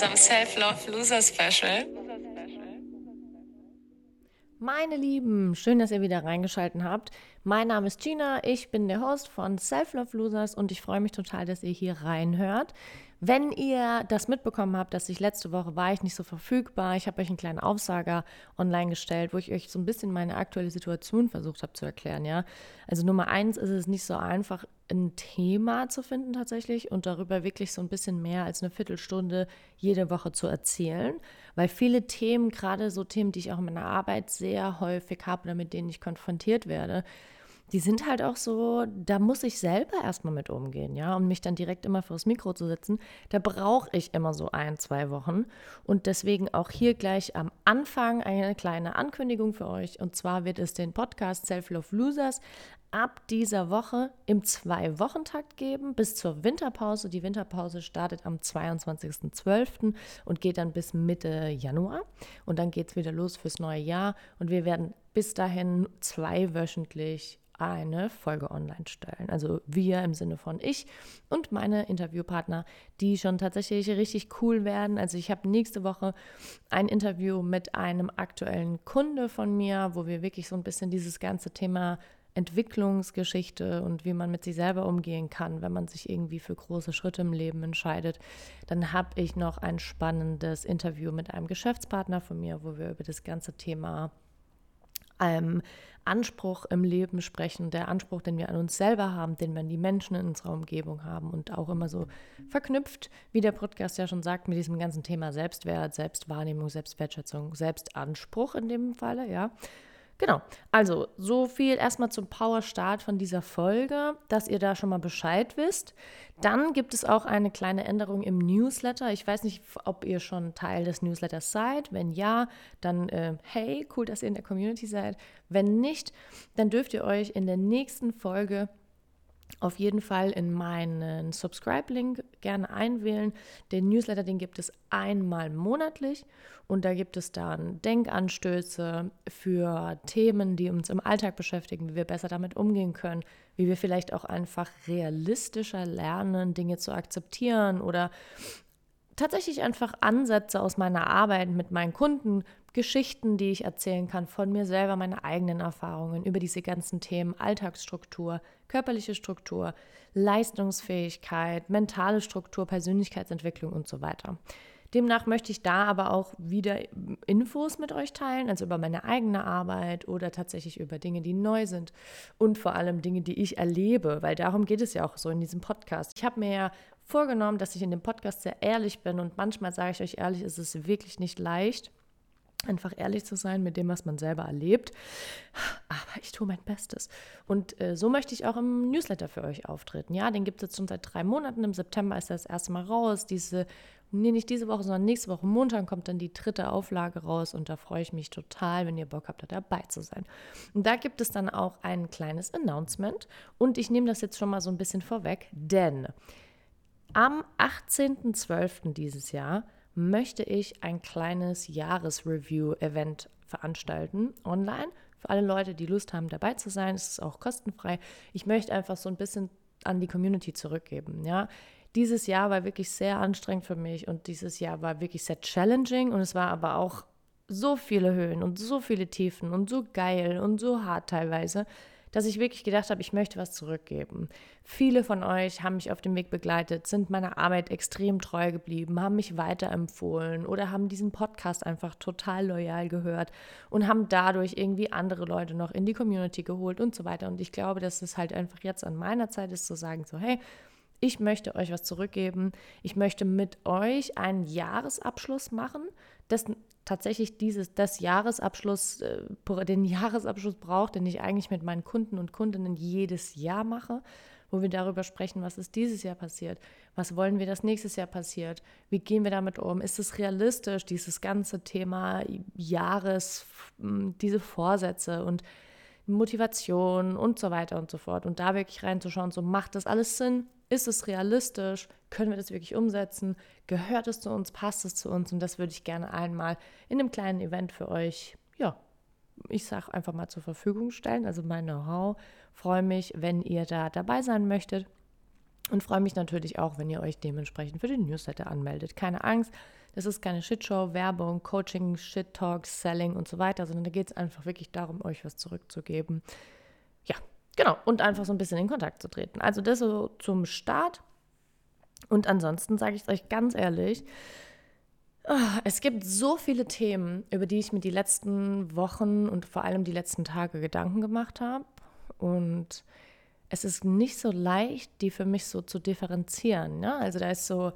unserem Self-Love Loser Special. Meine Lieben, schön, dass ihr wieder reingeschaltet habt. Mein Name ist Gina, ich bin der Host von Self-Love Losers und ich freue mich total, dass ihr hier reinhört. Wenn ihr das mitbekommen habt, dass ich letzte Woche war ich nicht so verfügbar, ich habe euch einen kleinen Aufsager online gestellt, wo ich euch so ein bisschen meine aktuelle Situation versucht habe zu erklären, ja. Also Nummer eins ist es nicht so einfach, ein Thema zu finden tatsächlich und darüber wirklich so ein bisschen mehr als eine Viertelstunde jede Woche zu erzählen, weil viele Themen, gerade so Themen, die ich auch in meiner Arbeit sehr häufig habe oder mit denen ich konfrontiert werde, die sind halt auch so, da muss ich selber erstmal mit umgehen, ja, und mich dann direkt immer fürs Mikro zu setzen, da brauche ich immer so ein, zwei Wochen. Und deswegen auch hier gleich am Anfang eine kleine Ankündigung für euch. Und zwar wird es den Podcast Self-Love Losers ab dieser Woche im Zwei-Wochen-Takt geben, bis zur Winterpause. Die Winterpause startet am 22.12. und geht dann bis Mitte Januar. Und dann geht es wieder los fürs neue Jahr. Und wir werden bis dahin zweiwöchentlich eine Folge online stellen. Also wir im Sinne von ich und meine Interviewpartner, die schon tatsächlich richtig cool werden. Also ich habe nächste Woche ein Interview mit einem aktuellen Kunde von mir, wo wir wirklich so ein bisschen dieses ganze Thema Entwicklungsgeschichte und wie man mit sich selber umgehen kann, wenn man sich irgendwie für große Schritte im Leben entscheidet. Dann habe ich noch ein spannendes Interview mit einem Geschäftspartner von mir, wo wir über das ganze Thema ähm, Anspruch im Leben sprechen, der Anspruch, den wir an uns selber haben, den wir an die Menschen in unserer Umgebung haben und auch immer so verknüpft, wie der Podcast ja schon sagt, mit diesem ganzen Thema Selbstwert, Selbstwahrnehmung, Selbstwertschätzung, Selbstanspruch in dem Falle, ja. Genau, also so viel erstmal zum Power-Start von dieser Folge, dass ihr da schon mal Bescheid wisst. Dann gibt es auch eine kleine Änderung im Newsletter. Ich weiß nicht, ob ihr schon Teil des Newsletters seid. Wenn ja, dann äh, hey, cool, dass ihr in der Community seid. Wenn nicht, dann dürft ihr euch in der nächsten Folge auf jeden Fall in meinen Subscribe-Link gerne einwählen. Den Newsletter, den gibt es einmal monatlich und da gibt es dann Denkanstöße für Themen, die uns im Alltag beschäftigen, wie wir besser damit umgehen können, wie wir vielleicht auch einfach realistischer lernen, Dinge zu akzeptieren oder tatsächlich einfach Ansätze aus meiner Arbeit mit meinen Kunden, Geschichten, die ich erzählen kann von mir selber, meine eigenen Erfahrungen über diese ganzen Themen, Alltagsstruktur, körperliche Struktur, Leistungsfähigkeit, mentale Struktur, Persönlichkeitsentwicklung und so weiter. Demnach möchte ich da aber auch wieder Infos mit euch teilen, also über meine eigene Arbeit oder tatsächlich über Dinge, die neu sind und vor allem Dinge, die ich erlebe, weil darum geht es ja auch so in diesem Podcast. Ich habe mir ja vorgenommen, dass ich in dem Podcast sehr ehrlich bin und manchmal sage ich euch ehrlich, ist es wirklich nicht leicht einfach ehrlich zu sein mit dem, was man selber erlebt. Aber ich tue mein Bestes. Und äh, so möchte ich auch im Newsletter für euch auftreten. Ja, den gibt es jetzt schon seit drei Monaten. Im September ist er das erste Mal raus. Diese, nee, nicht diese Woche, sondern nächste Woche Montag kommt dann die dritte Auflage raus. Und da freue ich mich total, wenn ihr Bock habt, da dabei zu sein. Und da gibt es dann auch ein kleines Announcement. Und ich nehme das jetzt schon mal so ein bisschen vorweg, denn am 18.12. dieses Jahr möchte ich ein kleines Jahresreview-Event veranstalten online. Für alle Leute, die Lust haben, dabei zu sein, ist es auch kostenfrei. Ich möchte einfach so ein bisschen an die Community zurückgeben. Ja, dieses Jahr war wirklich sehr anstrengend für mich und dieses Jahr war wirklich sehr challenging und es war aber auch so viele Höhen und so viele Tiefen und so geil und so hart teilweise, dass ich wirklich gedacht habe, ich möchte was zurückgeben. Viele von euch haben mich auf dem Weg begleitet, sind meiner Arbeit extrem treu geblieben, haben mich weiterempfohlen oder haben diesen Podcast einfach total loyal gehört und haben dadurch irgendwie andere Leute noch in die Community geholt und so weiter. Und ich glaube, dass es halt einfach jetzt an meiner Zeit ist zu sagen, so hey, ich möchte euch was zurückgeben. Ich möchte mit euch einen Jahresabschluss machen, das tatsächlich dieses, das Jahresabschluss, äh, den Jahresabschluss braucht, den ich eigentlich mit meinen Kunden und Kundinnen jedes Jahr mache, wo wir darüber sprechen, was ist dieses Jahr passiert, was wollen wir, dass nächstes Jahr passiert, wie gehen wir damit um, ist es realistisch, dieses ganze Thema Jahres, diese Vorsätze und Motivation und so weiter und so fort. Und da wirklich reinzuschauen, so macht das alles Sinn? Ist es realistisch? Können wir das wirklich umsetzen? Gehört es zu uns? Passt es zu uns? Und das würde ich gerne einmal in einem kleinen Event für euch, ja, ich sage einfach mal zur Verfügung stellen. Also mein Know-how. Freue mich, wenn ihr da dabei sein möchtet. Und freue mich natürlich auch, wenn ihr euch dementsprechend für den Newsletter anmeldet. Keine Angst, das ist keine Shitshow, Werbung, Coaching, Shit Talks, Selling und so weiter, sondern da geht es einfach wirklich darum, euch was zurückzugeben. Ja, genau. Und einfach so ein bisschen in Kontakt zu treten. Also das so zum Start. Und ansonsten sage ich es euch ganz ehrlich, ah, es gibt so viele Themen, über die ich mir die letzten Wochen und vor allem die letzten Tage Gedanken gemacht habe. Und es ist nicht so leicht, die für mich so zu differenzieren. Ne? Also da ist so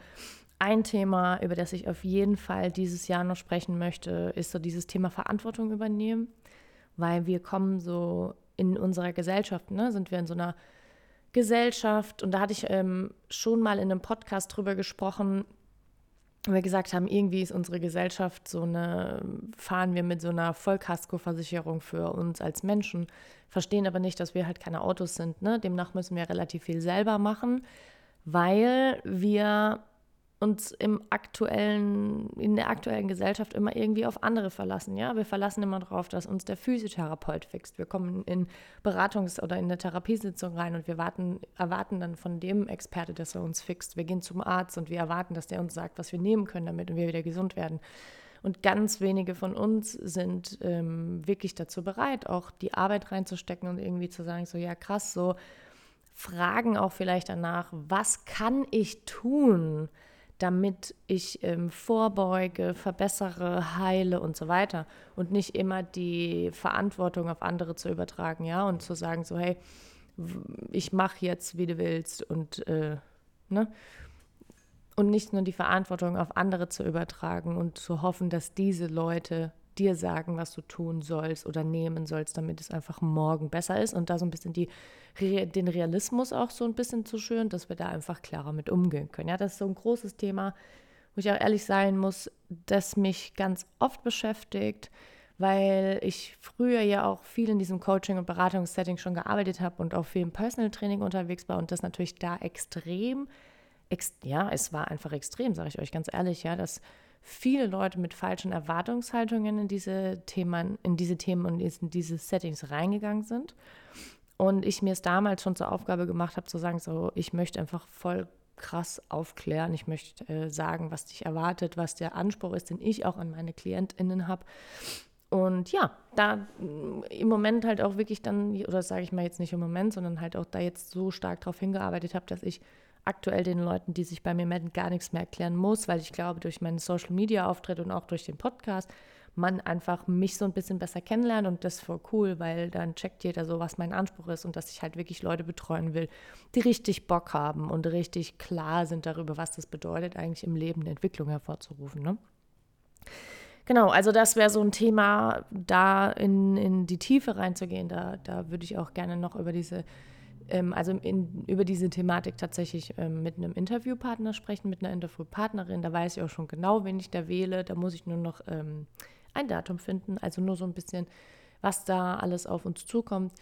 ein Thema, über das ich auf jeden Fall dieses Jahr noch sprechen möchte, ist so dieses Thema Verantwortung übernehmen, weil wir kommen so in unserer Gesellschaft, ne, sind wir in so einer Gesellschaft und da hatte ich ähm, schon mal in einem Podcast drüber gesprochen, wo wir gesagt haben, irgendwie ist unsere Gesellschaft so eine, fahren wir mit so einer Vollkaskoversicherung für uns als Menschen, verstehen aber nicht, dass wir halt keine Autos sind. Ne? Demnach müssen wir relativ viel selber machen, weil wir uns im aktuellen, in der aktuellen Gesellschaft immer irgendwie auf andere verlassen. Ja, wir verlassen immer darauf, dass uns der Physiotherapeut fixt. Wir kommen in Beratungs- oder in eine Therapiesitzung rein und wir warten, erwarten dann von dem Experte, dass er uns fixt. Wir gehen zum Arzt und wir erwarten, dass der uns sagt, was wir nehmen können, damit wir wieder gesund werden. Und ganz wenige von uns sind ähm, wirklich dazu bereit, auch die Arbeit reinzustecken und irgendwie zu sagen, so ja krass, so fragen auch vielleicht danach, was kann ich tun? Damit ich ähm, vorbeuge, verbessere, heile und so weiter. Und nicht immer die Verantwortung auf andere zu übertragen, ja, und zu sagen, so, hey, ich mache jetzt, wie du willst und, äh, ne? Und nicht nur die Verantwortung auf andere zu übertragen und zu hoffen, dass diese Leute dir sagen, was du tun sollst oder nehmen sollst, damit es einfach morgen besser ist und da so ein bisschen die, den Realismus auch so ein bisschen zu schüren, dass wir da einfach klarer mit umgehen können. Ja, das ist so ein großes Thema, wo ich auch ehrlich sein muss, das mich ganz oft beschäftigt, weil ich früher ja auch viel in diesem Coaching- und Beratungssetting schon gearbeitet habe und auch viel im Personal Training unterwegs war und das natürlich da extrem, ex, ja, es war einfach extrem, sage ich euch ganz ehrlich, ja, dass viele Leute mit falschen Erwartungshaltungen in diese Themen, in diese Themen und in diese Settings reingegangen sind. Und ich mir es damals schon zur Aufgabe gemacht habe, zu sagen, so, ich möchte einfach voll krass aufklären. Ich möchte äh, sagen, was dich erwartet, was der Anspruch ist, den ich auch an meine KlientInnen habe. Und ja, da mm, im Moment halt auch wirklich dann, oder sage ich mal jetzt nicht im Moment, sondern halt auch da jetzt so stark darauf hingearbeitet habe, dass ich aktuell den Leuten, die sich bei mir melden, gar nichts mehr erklären muss, weil ich glaube, durch meinen Social Media Auftritt und auch durch den Podcast man einfach mich so ein bisschen besser kennenlernt und das ist voll cool, weil dann checkt jeder so, was mein Anspruch ist und dass ich halt wirklich Leute betreuen will, die richtig Bock haben und richtig klar sind darüber, was das bedeutet, eigentlich im Leben eine Entwicklung hervorzurufen. Ne? Genau, also das wäre so ein Thema, da in, in die Tiefe reinzugehen. Da, da würde ich auch gerne noch über diese also in, über diese Thematik tatsächlich ähm, mit einem Interviewpartner sprechen, mit einer Interviewpartnerin. Da weiß ich auch schon genau, wen ich da wähle. Da muss ich nur noch ähm, ein Datum finden, also nur so ein bisschen, was da alles auf uns zukommt.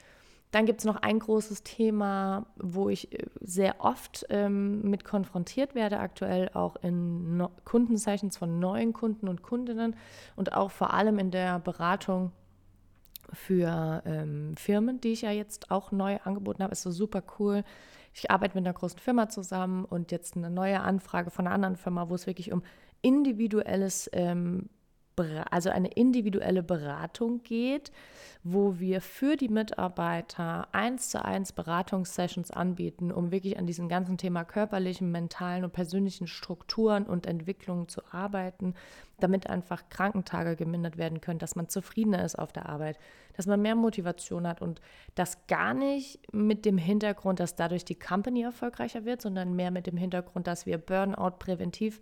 Dann gibt es noch ein großes Thema, wo ich äh, sehr oft ähm, mit konfrontiert werde, aktuell auch in no Kundensessions von neuen Kunden und Kundinnen und auch vor allem in der Beratung für ähm, Firmen, die ich ja jetzt auch neu angeboten habe. Ist so super cool. Ich arbeite mit einer großen Firma zusammen und jetzt eine neue Anfrage von einer anderen Firma, wo es wirklich um individuelles ähm, also eine individuelle Beratung geht, wo wir für die Mitarbeiter eins zu eins Beratungssessions anbieten, um wirklich an diesem ganzen Thema körperlichen, mentalen und persönlichen Strukturen und Entwicklungen zu arbeiten, damit einfach Krankentage gemindert werden können, dass man zufriedener ist auf der Arbeit, dass man mehr Motivation hat und das gar nicht mit dem Hintergrund, dass dadurch die Company erfolgreicher wird, sondern mehr mit dem Hintergrund, dass wir Burnout präventiv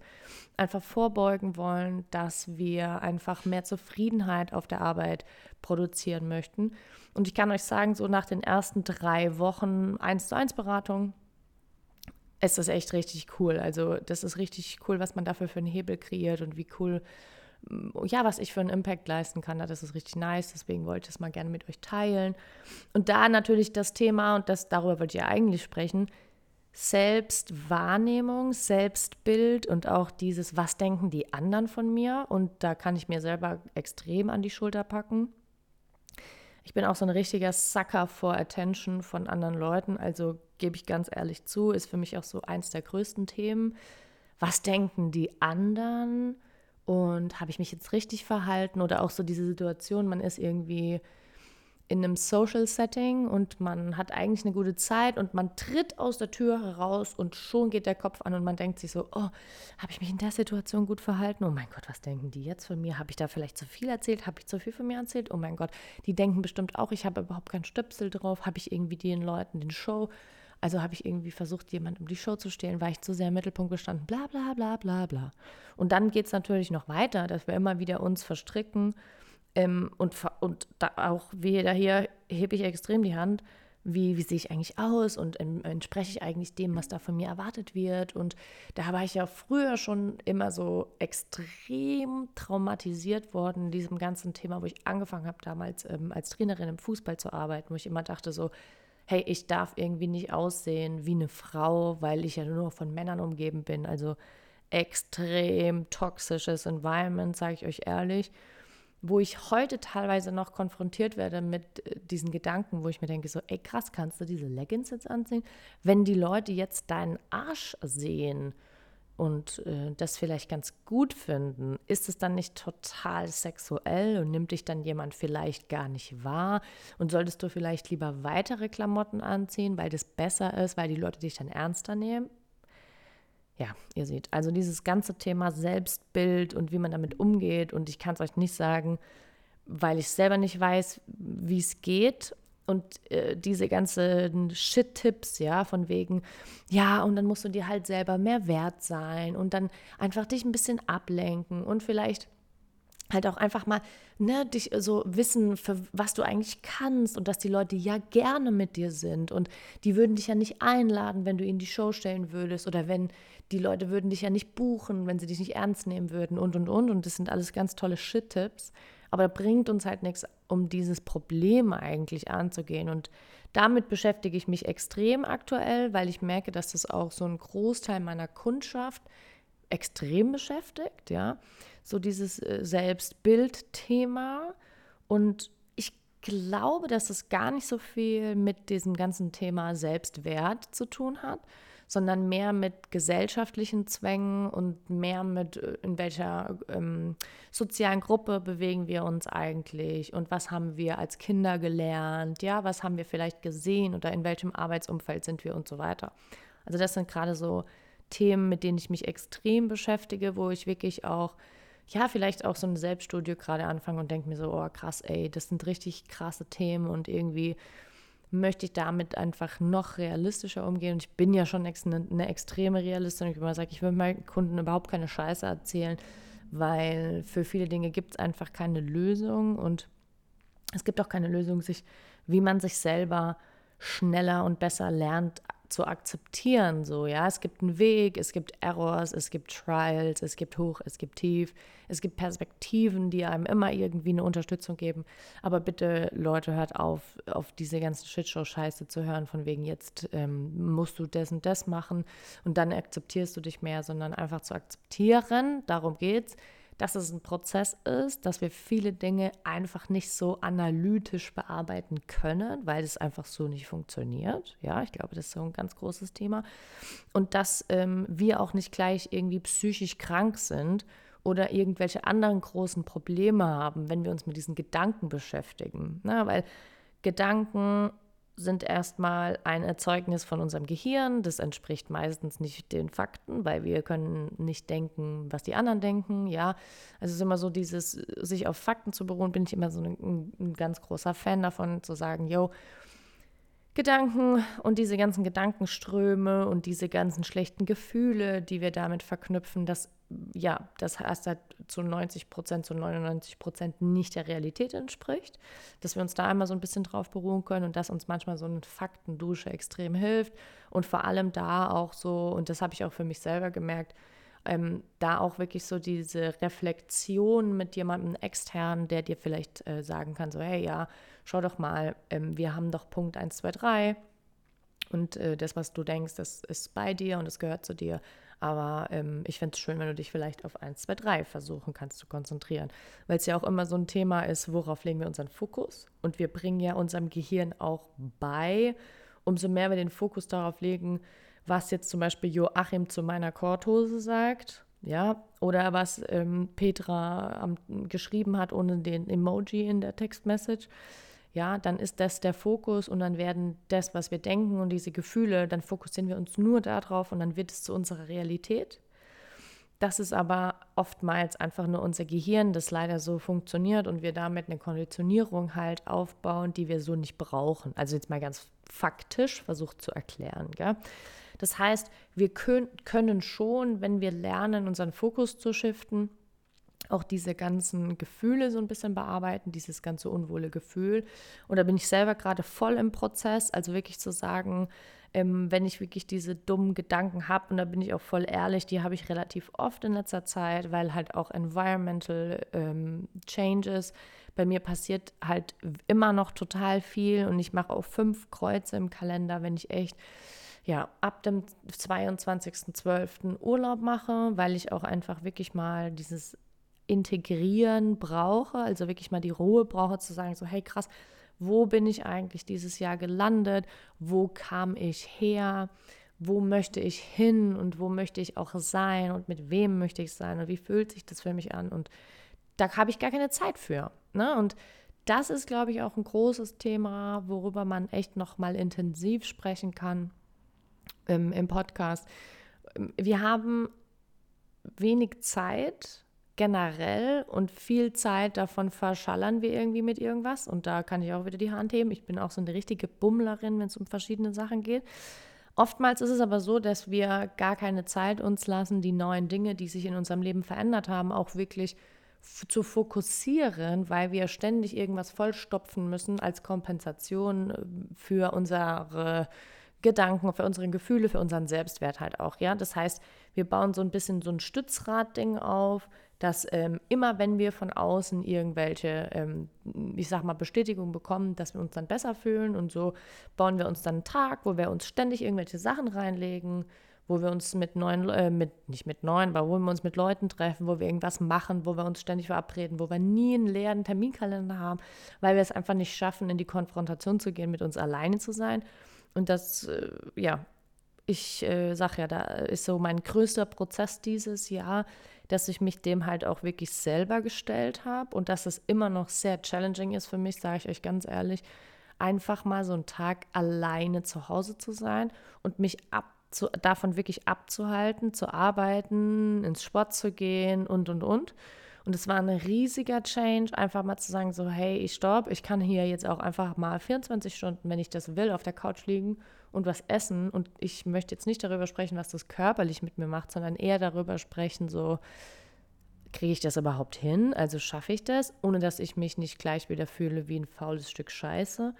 einfach vorbeugen wollen, dass wir einfach mehr Zufriedenheit auf der Arbeit produzieren möchten. Und ich kann euch sagen, so nach den ersten drei Wochen 1 zu 1 Beratung ist das echt richtig cool. Also das ist richtig cool, was man dafür für einen Hebel kreiert und wie cool, mm, ja, was ich für einen Impact leisten kann. Das ist richtig nice, deswegen wollte ich es mal gerne mit euch teilen. Und da natürlich das Thema, und das darüber wollte ich ja eigentlich sprechen, Selbstwahrnehmung, Selbstbild und auch dieses, was denken die anderen von mir? Und da kann ich mir selber extrem an die Schulter packen. Ich bin auch so ein richtiger Sucker for Attention von anderen Leuten. Also gebe ich ganz ehrlich zu, ist für mich auch so eins der größten Themen. Was denken die anderen? Und habe ich mich jetzt richtig verhalten? Oder auch so diese Situation, man ist irgendwie in einem Social Setting und man hat eigentlich eine gute Zeit und man tritt aus der Tür heraus und schon geht der Kopf an und man denkt sich so, oh, habe ich mich in der Situation gut verhalten? Oh mein Gott, was denken die jetzt von mir? Habe ich da vielleicht zu viel erzählt? Habe ich zu viel von mir erzählt? Oh mein Gott, die denken bestimmt auch, ich habe überhaupt keinen Stöpsel drauf. Habe ich irgendwie den Leuten den Show, also habe ich irgendwie versucht, jemand um die Show zu stehlen, war ich zu sehr im Mittelpunkt gestanden, bla bla bla bla bla. Und dann geht es natürlich noch weiter, dass wir immer wieder uns verstricken ähm, und, und da auch wieder hier hebe ich extrem die Hand. Wie, wie sehe ich eigentlich aus und ähm, entspreche ich eigentlich dem, was da von mir erwartet wird. Und da war ich ja früher schon immer so extrem traumatisiert worden in diesem ganzen Thema, wo ich angefangen habe, damals ähm, als Trainerin im Fußball zu arbeiten, wo ich immer dachte so, hey, ich darf irgendwie nicht aussehen wie eine Frau, weil ich ja nur von Männern umgeben bin. Also extrem toxisches Environment, sage ich euch ehrlich wo ich heute teilweise noch konfrontiert werde mit äh, diesen Gedanken, wo ich mir denke, so, ey krass, kannst du diese Leggings jetzt anziehen? Wenn die Leute jetzt deinen Arsch sehen und äh, das vielleicht ganz gut finden, ist es dann nicht total sexuell und nimmt dich dann jemand vielleicht gar nicht wahr? Und solltest du vielleicht lieber weitere Klamotten anziehen, weil das besser ist, weil die Leute dich dann ernster nehmen? Ja, ihr seht, also dieses ganze Thema Selbstbild und wie man damit umgeht. Und ich kann es euch nicht sagen, weil ich selber nicht weiß, wie es geht. Und äh, diese ganzen Shit-Tipps, ja, von wegen, ja, und dann musst du dir halt selber mehr wert sein und dann einfach dich ein bisschen ablenken und vielleicht halt auch einfach mal ne, dich so wissen, für was du eigentlich kannst und dass die Leute ja gerne mit dir sind. Und die würden dich ja nicht einladen, wenn du ihnen die Show stellen würdest oder wenn die Leute würden dich ja nicht buchen, wenn sie dich nicht ernst nehmen würden und und und. Und das sind alles ganz tolle Shit-Tipps, aber bringt uns halt nichts, um dieses Problem eigentlich anzugehen. Und damit beschäftige ich mich extrem aktuell, weil ich merke, dass das auch so ein Großteil meiner Kundschaft extrem beschäftigt, ja. So dieses äh, Selbstbild-Thema. Und ich glaube, dass es gar nicht so viel mit diesem ganzen Thema Selbstwert zu tun hat, sondern mehr mit gesellschaftlichen Zwängen und mehr mit, äh, in welcher ähm, sozialen Gruppe bewegen wir uns eigentlich und was haben wir als Kinder gelernt, ja, was haben wir vielleicht gesehen oder in welchem Arbeitsumfeld sind wir und so weiter. Also das sind gerade so Themen, mit denen ich mich extrem beschäftige, wo ich wirklich auch ja, vielleicht auch so eine Selbststudie gerade anfangen und denke mir so, oh krass, ey, das sind richtig krasse Themen und irgendwie möchte ich damit einfach noch realistischer umgehen. Und ich bin ja schon eine, eine extreme Realistin. Und ich immer sage, ich will meinen Kunden überhaupt keine Scheiße erzählen, weil für viele Dinge gibt es einfach keine Lösung und es gibt auch keine Lösung, sich, wie man sich selber schneller und besser lernt zu akzeptieren. So, ja, es gibt einen Weg, es gibt Errors, es gibt Trials, es gibt Hoch, es gibt Tief, es gibt Perspektiven, die einem immer irgendwie eine Unterstützung geben. Aber bitte, Leute, hört auf, auf diese ganzen Shitshow-Scheiße zu hören, von wegen jetzt ähm, musst du das und das machen und dann akzeptierst du dich mehr, sondern einfach zu akzeptieren, darum geht's dass es ein Prozess ist, dass wir viele Dinge einfach nicht so analytisch bearbeiten können, weil es einfach so nicht funktioniert. Ja, ich glaube, das ist so ein ganz großes Thema. Und dass ähm, wir auch nicht gleich irgendwie psychisch krank sind oder irgendwelche anderen großen Probleme haben, wenn wir uns mit diesen Gedanken beschäftigen. Na, weil Gedanken sind erstmal ein Erzeugnis von unserem Gehirn. Das entspricht meistens nicht den Fakten, weil wir können nicht denken, was die anderen denken. Ja, also es ist immer so dieses, sich auf Fakten zu beruhen, bin ich immer so ein, ein ganz großer Fan davon, zu sagen, yo, Gedanken und diese ganzen Gedankenströme und diese ganzen schlechten Gefühle, die wir damit verknüpfen, das ja, das heißt halt zu 90 Prozent, zu 99 Prozent nicht der Realität entspricht, dass wir uns da einmal so ein bisschen drauf beruhen können und dass uns manchmal so eine Faktendusche extrem hilft und vor allem da auch so, und das habe ich auch für mich selber gemerkt, ähm, da auch wirklich so diese Reflexion mit jemandem extern, der dir vielleicht äh, sagen kann, so, hey, ja, schau doch mal, ähm, wir haben doch Punkt 1, 2, 3 und äh, das, was du denkst, das ist bei dir und es gehört zu dir. Aber ähm, ich fände es schön, wenn du dich vielleicht auf 1, 2, 3 versuchen kannst zu konzentrieren. Weil es ja auch immer so ein Thema ist, worauf legen wir unseren Fokus? Und wir bringen ja unserem Gehirn auch bei, umso mehr wir den Fokus darauf legen, was jetzt zum Beispiel Joachim zu meiner Korthose sagt, ja, oder was ähm, Petra am, geschrieben hat ohne den Emoji in der Textmessage, ja, dann ist das der Fokus und dann werden das, was wir denken und diese Gefühle, dann fokussieren wir uns nur darauf und dann wird es zu unserer Realität. Das ist aber oftmals einfach nur unser Gehirn, das leider so funktioniert und wir damit eine Konditionierung halt aufbauen, die wir so nicht brauchen. Also jetzt mal ganz faktisch versucht zu erklären. Gell? Das heißt, wir können schon, wenn wir lernen, unseren Fokus zu shiften, auch diese ganzen Gefühle so ein bisschen bearbeiten, dieses ganze unwohle Gefühl. Und da bin ich selber gerade voll im Prozess, also wirklich zu sagen, ähm, wenn ich wirklich diese dummen Gedanken habe, und da bin ich auch voll ehrlich, die habe ich relativ oft in letzter Zeit, weil halt auch environmental ähm, changes. Bei mir passiert halt immer noch total viel und ich mache auch fünf Kreuze im Kalender, wenn ich echt ja, ab dem 22.12. Urlaub mache, weil ich auch einfach wirklich mal dieses Integrieren brauche, also wirklich mal die Ruhe brauche zu sagen, so hey krass, wo bin ich eigentlich dieses Jahr gelandet? Wo kam ich her? Wo möchte ich hin und wo möchte ich auch sein und mit wem möchte ich sein und wie fühlt sich das für mich an? Und da habe ich gar keine Zeit für. Ne? Und das ist, glaube ich, auch ein großes Thema, worüber man echt noch mal intensiv sprechen kann im, im Podcast. Wir haben wenig Zeit generell und viel Zeit davon verschallern wir irgendwie mit irgendwas. Und da kann ich auch wieder die Hand heben. Ich bin auch so eine richtige Bummlerin, wenn es um verschiedene Sachen geht. Oftmals ist es aber so, dass wir gar keine Zeit uns lassen, die neuen Dinge, die sich in unserem Leben verändert haben, auch wirklich zu fokussieren, weil wir ständig irgendwas vollstopfen müssen als Kompensation äh, für unsere Gedanken, für unsere Gefühle, für unseren Selbstwert halt auch, ja. Das heißt, wir bauen so ein bisschen so ein Stützradding auf, dass ähm, immer wenn wir von außen irgendwelche, ähm, ich sag mal, Bestätigung bekommen, dass wir uns dann besser fühlen und so bauen wir uns dann einen Tag, wo wir uns ständig irgendwelche Sachen reinlegen, wo wir uns mit neuen, äh, mit, nicht mit neuen, aber wo wir uns mit Leuten treffen, wo wir irgendwas machen, wo wir uns ständig verabreden, wo wir nie einen leeren Terminkalender haben, weil wir es einfach nicht schaffen, in die Konfrontation zu gehen, mit uns alleine zu sein. Und das, äh, ja, ich äh, sage ja, da ist so mein größter Prozess dieses Jahr, dass ich mich dem halt auch wirklich selber gestellt habe und dass es immer noch sehr challenging ist für mich, sage ich euch ganz ehrlich, einfach mal so einen Tag alleine zu Hause zu sein und mich abzu davon wirklich abzuhalten, zu arbeiten, ins Sport zu gehen und, und, und. Und es war ein riesiger Change, einfach mal zu sagen, so, hey, ich stopp, ich kann hier jetzt auch einfach mal 24 Stunden, wenn ich das will, auf der Couch liegen und was essen. Und ich möchte jetzt nicht darüber sprechen, was das körperlich mit mir macht, sondern eher darüber sprechen, so, kriege ich das überhaupt hin? Also schaffe ich das, ohne dass ich mich nicht gleich wieder fühle wie ein faules Stück Scheiße?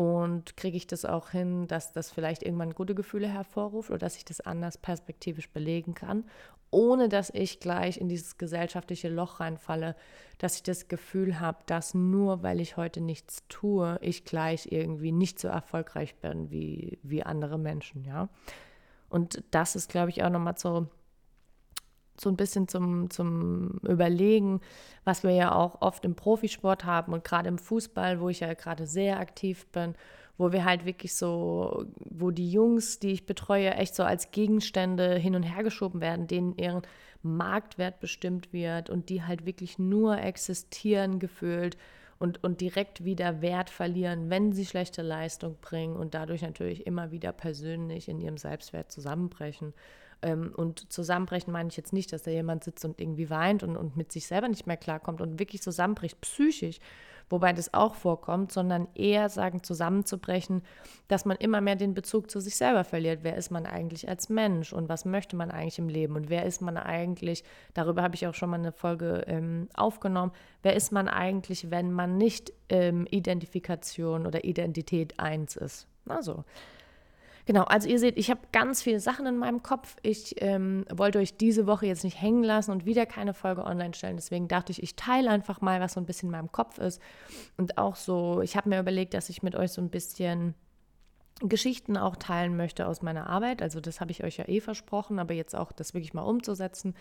Und kriege ich das auch hin, dass das vielleicht irgendwann gute Gefühle hervorruft oder dass ich das anders perspektivisch belegen kann, ohne dass ich gleich in dieses gesellschaftliche Loch reinfalle, dass ich das Gefühl habe, dass nur weil ich heute nichts tue, ich gleich irgendwie nicht so erfolgreich bin wie, wie andere Menschen, ja. Und das ist, glaube ich, auch nochmal so so ein bisschen zum, zum Überlegen, was wir ja auch oft im Profisport haben und gerade im Fußball, wo ich ja gerade sehr aktiv bin, wo wir halt wirklich so, wo die Jungs, die ich betreue, echt so als Gegenstände hin und her geschoben werden, denen ihren Marktwert bestimmt wird und die halt wirklich nur existieren gefühlt und, und direkt wieder Wert verlieren, wenn sie schlechte Leistung bringen und dadurch natürlich immer wieder persönlich in ihrem Selbstwert zusammenbrechen. Ähm, und zusammenbrechen meine ich jetzt nicht, dass da jemand sitzt und irgendwie weint und, und mit sich selber nicht mehr klarkommt und wirklich zusammenbricht, psychisch, wobei das auch vorkommt, sondern eher sagen, zusammenzubrechen, dass man immer mehr den Bezug zu sich selber verliert. Wer ist man eigentlich als Mensch und was möchte man eigentlich im Leben und wer ist man eigentlich, darüber habe ich auch schon mal eine Folge ähm, aufgenommen, wer ist man eigentlich, wenn man nicht ähm, Identifikation oder Identität eins ist. Also, Genau, also ihr seht, ich habe ganz viele Sachen in meinem Kopf. Ich ähm, wollte euch diese Woche jetzt nicht hängen lassen und wieder keine Folge online stellen. Deswegen dachte ich, ich teile einfach mal, was so ein bisschen in meinem Kopf ist. Und auch so, ich habe mir überlegt, dass ich mit euch so ein bisschen Geschichten auch teilen möchte aus meiner Arbeit. Also das habe ich euch ja eh versprochen, aber jetzt auch das wirklich mal umzusetzen.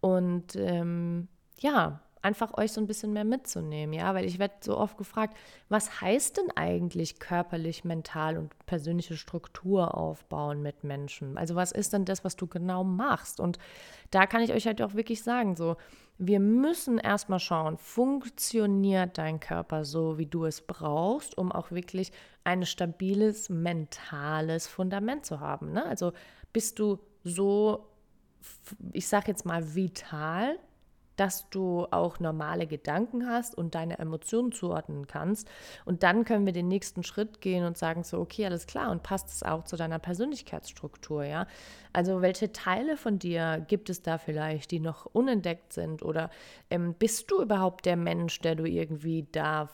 Und ähm, ja, einfach euch so ein bisschen mehr mitzunehmen, ja, weil ich werde so oft gefragt, was heißt denn eigentlich körperlich, mental und persönliche Struktur aufbauen mit Menschen? Also was ist denn das, was du genau machst? Und da kann ich euch halt auch wirklich sagen, so, wir müssen erstmal schauen, funktioniert dein Körper so, wie du es brauchst, um auch wirklich ein stabiles mentales Fundament zu haben. Ne? Also bist du so, ich sag jetzt mal, vital, dass du auch normale Gedanken hast und deine Emotionen zuordnen kannst. Und dann können wir den nächsten Schritt gehen und sagen so, okay, alles klar, und passt es auch zu deiner Persönlichkeitsstruktur, ja? Also welche Teile von dir gibt es da vielleicht, die noch unentdeckt sind? Oder ähm, bist du überhaupt der Mensch, der du irgendwie da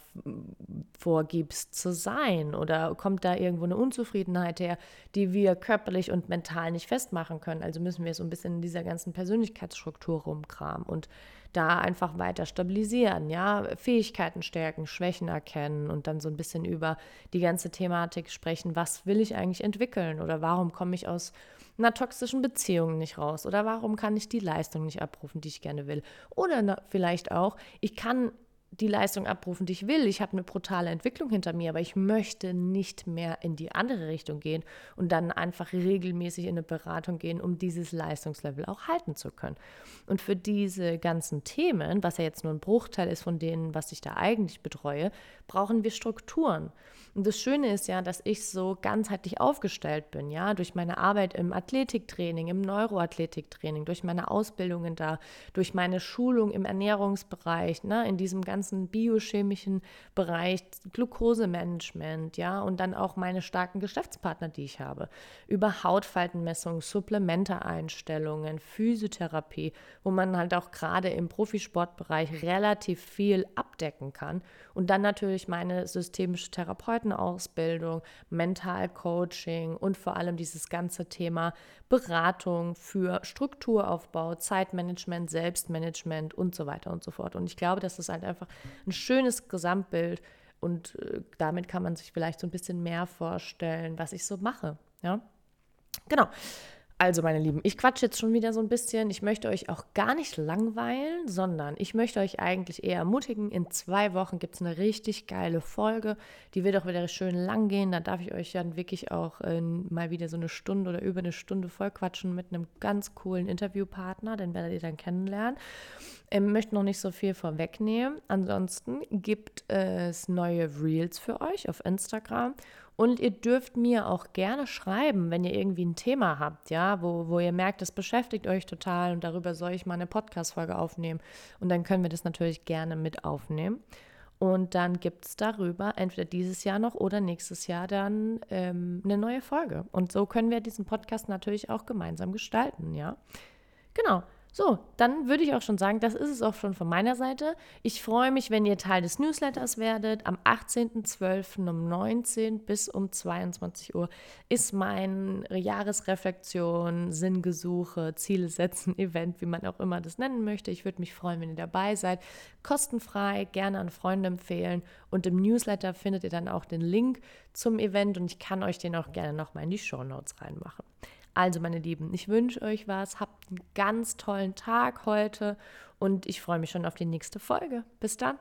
vorgibst zu sein? Oder kommt da irgendwo eine Unzufriedenheit her, die wir körperlich und mental nicht festmachen können? Also müssen wir so ein bisschen in dieser ganzen Persönlichkeitsstruktur rumkramen und da einfach weiter stabilisieren, ja, Fähigkeiten stärken, Schwächen erkennen und dann so ein bisschen über die ganze Thematik sprechen, was will ich eigentlich entwickeln oder warum komme ich aus einer toxischen Beziehung nicht raus oder warum kann ich die Leistung nicht abrufen, die ich gerne will? Oder vielleicht auch, ich kann die Leistung abrufen, die ich will. Ich habe eine brutale Entwicklung hinter mir, aber ich möchte nicht mehr in die andere Richtung gehen und dann einfach regelmäßig in eine Beratung gehen, um dieses Leistungslevel auch halten zu können. Und für diese ganzen Themen, was ja jetzt nur ein Bruchteil ist von denen, was ich da eigentlich betreue, brauchen wir Strukturen. Und das Schöne ist ja, dass ich so ganzheitlich aufgestellt bin, ja, durch meine Arbeit im Athletiktraining, im Neuroathletiktraining, durch meine Ausbildungen da, durch meine Schulung im Ernährungsbereich, ne, in diesem ganzen biochemischen Bereich, Glukosemanagement, ja, und dann auch meine starken Geschäftspartner, die ich habe, über Hautfaltenmessung, Supplemente-Einstellungen, Physiotherapie, wo man halt auch gerade im Profisportbereich relativ viel abdecken kann und dann natürlich meine systemische Therapeutenausbildung, Mentalcoaching und vor allem dieses ganze Thema Beratung für Strukturaufbau, Zeitmanagement, Selbstmanagement und so weiter und so fort. Und ich glaube, das ist halt einfach ein schönes Gesamtbild und äh, damit kann man sich vielleicht so ein bisschen mehr vorstellen, was ich so mache. Ja, genau. Also, meine Lieben, ich quatsche jetzt schon wieder so ein bisschen. Ich möchte euch auch gar nicht langweilen, sondern ich möchte euch eigentlich eher ermutigen. In zwei Wochen gibt es eine richtig geile Folge. Die wird auch wieder schön lang gehen. Da darf ich euch dann wirklich auch äh, mal wieder so eine Stunde oder über eine Stunde voll quatschen mit einem ganz coolen Interviewpartner. Den werdet ihr dann kennenlernen. Ich ähm, möchte noch nicht so viel vorwegnehmen. Ansonsten gibt es neue Reels für euch auf Instagram. Und ihr dürft mir auch gerne schreiben, wenn ihr irgendwie ein Thema habt, ja, wo, wo ihr merkt, das beschäftigt euch total und darüber soll ich mal eine Podcast-Folge aufnehmen. Und dann können wir das natürlich gerne mit aufnehmen. Und dann gibt es darüber entweder dieses Jahr noch oder nächstes Jahr dann ähm, eine neue Folge. Und so können wir diesen Podcast natürlich auch gemeinsam gestalten, ja. Genau. So, dann würde ich auch schon sagen, das ist es auch schon von meiner Seite. Ich freue mich, wenn ihr Teil des Newsletters werdet. Am 18.12. um 19 bis um 22 Uhr ist mein Jahresreflexion, Sinngesuche, Ziele setzen, Event, wie man auch immer das nennen möchte. Ich würde mich freuen, wenn ihr dabei seid. Kostenfrei, gerne an Freunde empfehlen. Und im Newsletter findet ihr dann auch den Link zum Event und ich kann euch den auch gerne nochmal in die Show Notes reinmachen. Also, meine Lieben, ich wünsche euch was. Habt einen ganz tollen Tag heute und ich freue mich schon auf die nächste Folge. Bis dann.